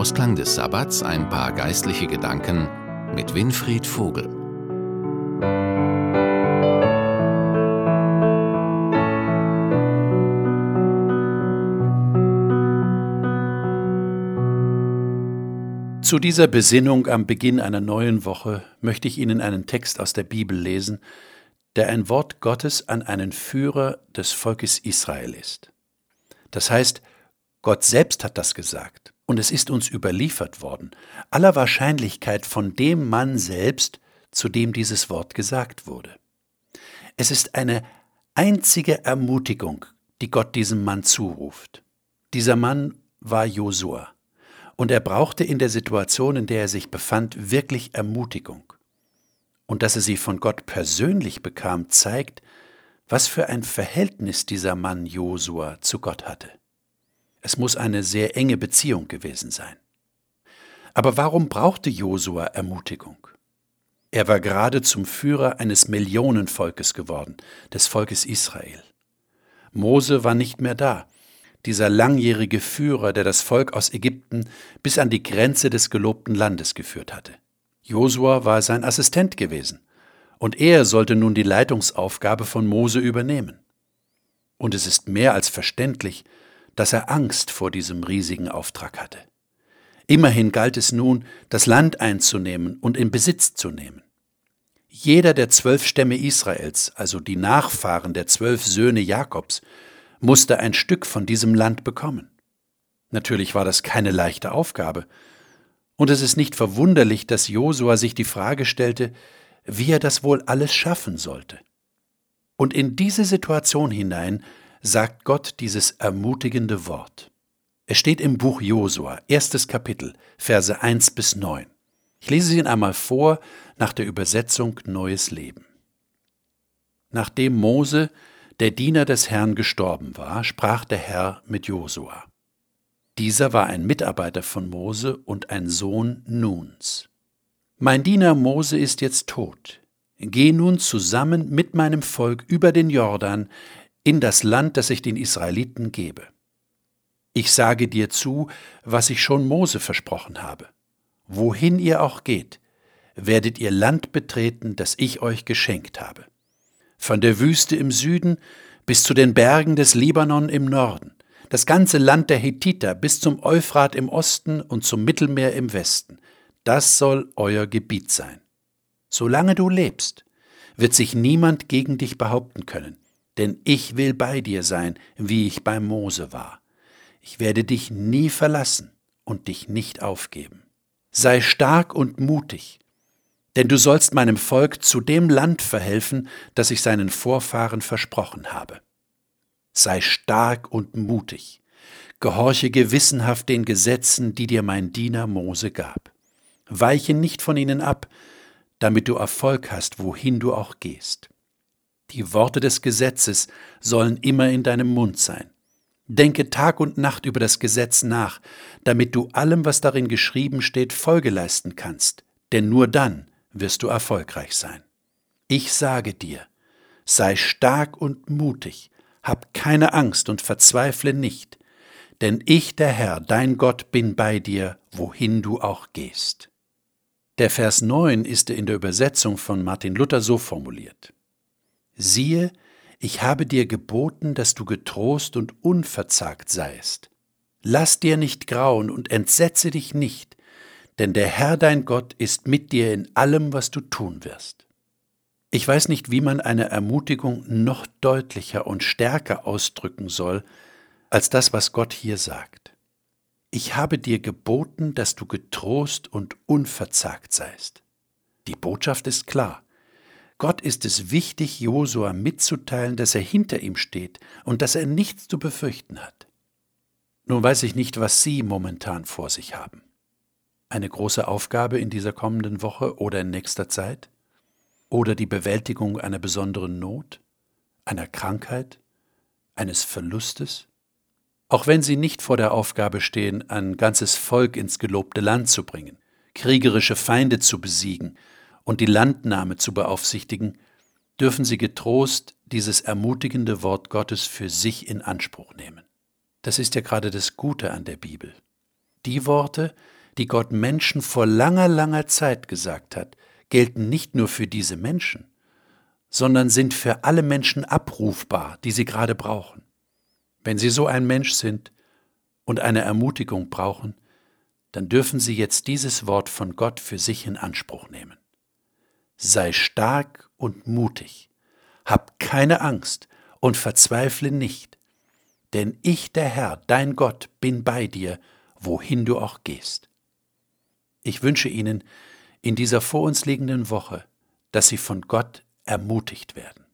Ausklang des Sabbats ein paar geistliche Gedanken mit Winfried Vogel. Zu dieser Besinnung am Beginn einer neuen Woche möchte ich Ihnen einen Text aus der Bibel lesen, der ein Wort Gottes an einen Führer des Volkes Israel ist. Das heißt, Gott selbst hat das gesagt und es ist uns überliefert worden, aller Wahrscheinlichkeit von dem Mann selbst, zu dem dieses Wort gesagt wurde. Es ist eine einzige Ermutigung, die Gott diesem Mann zuruft. Dieser Mann war Josua und er brauchte in der Situation, in der er sich befand, wirklich Ermutigung. Und dass er sie von Gott persönlich bekam, zeigt, was für ein Verhältnis dieser Mann Josua zu Gott hatte. Es muss eine sehr enge Beziehung gewesen sein. Aber warum brauchte Josua Ermutigung? Er war gerade zum Führer eines Millionenvolkes geworden, des Volkes Israel. Mose war nicht mehr da, dieser langjährige Führer, der das Volk aus Ägypten bis an die Grenze des gelobten Landes geführt hatte. Josua war sein Assistent gewesen, und er sollte nun die Leitungsaufgabe von Mose übernehmen. Und es ist mehr als verständlich, dass er Angst vor diesem riesigen Auftrag hatte. Immerhin galt es nun, das Land einzunehmen und in Besitz zu nehmen. Jeder der zwölf Stämme Israels, also die Nachfahren der zwölf Söhne Jakobs, musste ein Stück von diesem Land bekommen. Natürlich war das keine leichte Aufgabe, und es ist nicht verwunderlich, dass Josua sich die Frage stellte, wie er das wohl alles schaffen sollte. Und in diese Situation hinein sagt Gott dieses ermutigende Wort. Es steht im Buch Josua, erstes Kapitel, Verse 1 bis 9. Ich lese ihn einmal vor nach der Übersetzung Neues Leben. Nachdem Mose, der Diener des Herrn, gestorben war, sprach der Herr mit Josua. Dieser war ein Mitarbeiter von Mose und ein Sohn Nuns. Mein Diener Mose ist jetzt tot. Geh nun zusammen mit meinem Volk über den Jordan in das Land, das ich den Israeliten gebe. Ich sage dir zu, was ich schon Mose versprochen habe. Wohin ihr auch geht, werdet ihr Land betreten, das ich euch geschenkt habe. Von der Wüste im Süden bis zu den Bergen des Libanon im Norden, das ganze Land der Hethiter bis zum Euphrat im Osten und zum Mittelmeer im Westen, das soll euer Gebiet sein. Solange du lebst, wird sich niemand gegen dich behaupten können, denn ich will bei dir sein, wie ich bei Mose war. Ich werde dich nie verlassen und dich nicht aufgeben. Sei stark und mutig, denn du sollst meinem Volk zu dem Land verhelfen, das ich seinen Vorfahren versprochen habe. Sei stark und mutig, gehorche gewissenhaft den Gesetzen, die dir mein Diener Mose gab. Weiche nicht von ihnen ab, damit du Erfolg hast, wohin du auch gehst. Die Worte des Gesetzes sollen immer in deinem Mund sein. Denke Tag und Nacht über das Gesetz nach, damit du allem, was darin geschrieben steht, Folge leisten kannst, denn nur dann wirst du erfolgreich sein. Ich sage dir, sei stark und mutig, hab keine Angst und verzweifle nicht, denn ich, der Herr, dein Gott, bin bei dir, wohin du auch gehst. Der Vers 9 ist in der Übersetzung von Martin Luther so formuliert siehe, ich habe dir geboten, dass du getrost und unverzagt seist. Lass dir nicht grauen und entsetze dich nicht, denn der Herr dein Gott ist mit dir in allem, was du tun wirst. Ich weiß nicht, wie man eine Ermutigung noch deutlicher und stärker ausdrücken soll, als das, was Gott hier sagt. Ich habe dir geboten, dass du getrost und unverzagt seist. Die Botschaft ist klar. Gott ist es wichtig, Josua mitzuteilen, dass er hinter ihm steht und dass er nichts zu befürchten hat. Nun weiß ich nicht, was Sie momentan vor sich haben. Eine große Aufgabe in dieser kommenden Woche oder in nächster Zeit? Oder die Bewältigung einer besonderen Not, einer Krankheit, eines Verlustes? Auch wenn Sie nicht vor der Aufgabe stehen, ein ganzes Volk ins gelobte Land zu bringen, kriegerische Feinde zu besiegen und die Landnahme zu beaufsichtigen, dürfen Sie getrost dieses ermutigende Wort Gottes für sich in Anspruch nehmen. Das ist ja gerade das Gute an der Bibel. Die Worte, die Gott Menschen vor langer, langer Zeit gesagt hat, gelten nicht nur für diese Menschen, sondern sind für alle Menschen abrufbar, die sie gerade brauchen. Wenn Sie so ein Mensch sind und eine Ermutigung brauchen, dann dürfen Sie jetzt dieses Wort von Gott für sich in Anspruch nehmen. Sei stark und mutig, hab keine Angst und verzweifle nicht, denn ich, der Herr, dein Gott, bin bei dir, wohin du auch gehst. Ich wünsche Ihnen in dieser vor uns liegenden Woche, dass Sie von Gott ermutigt werden.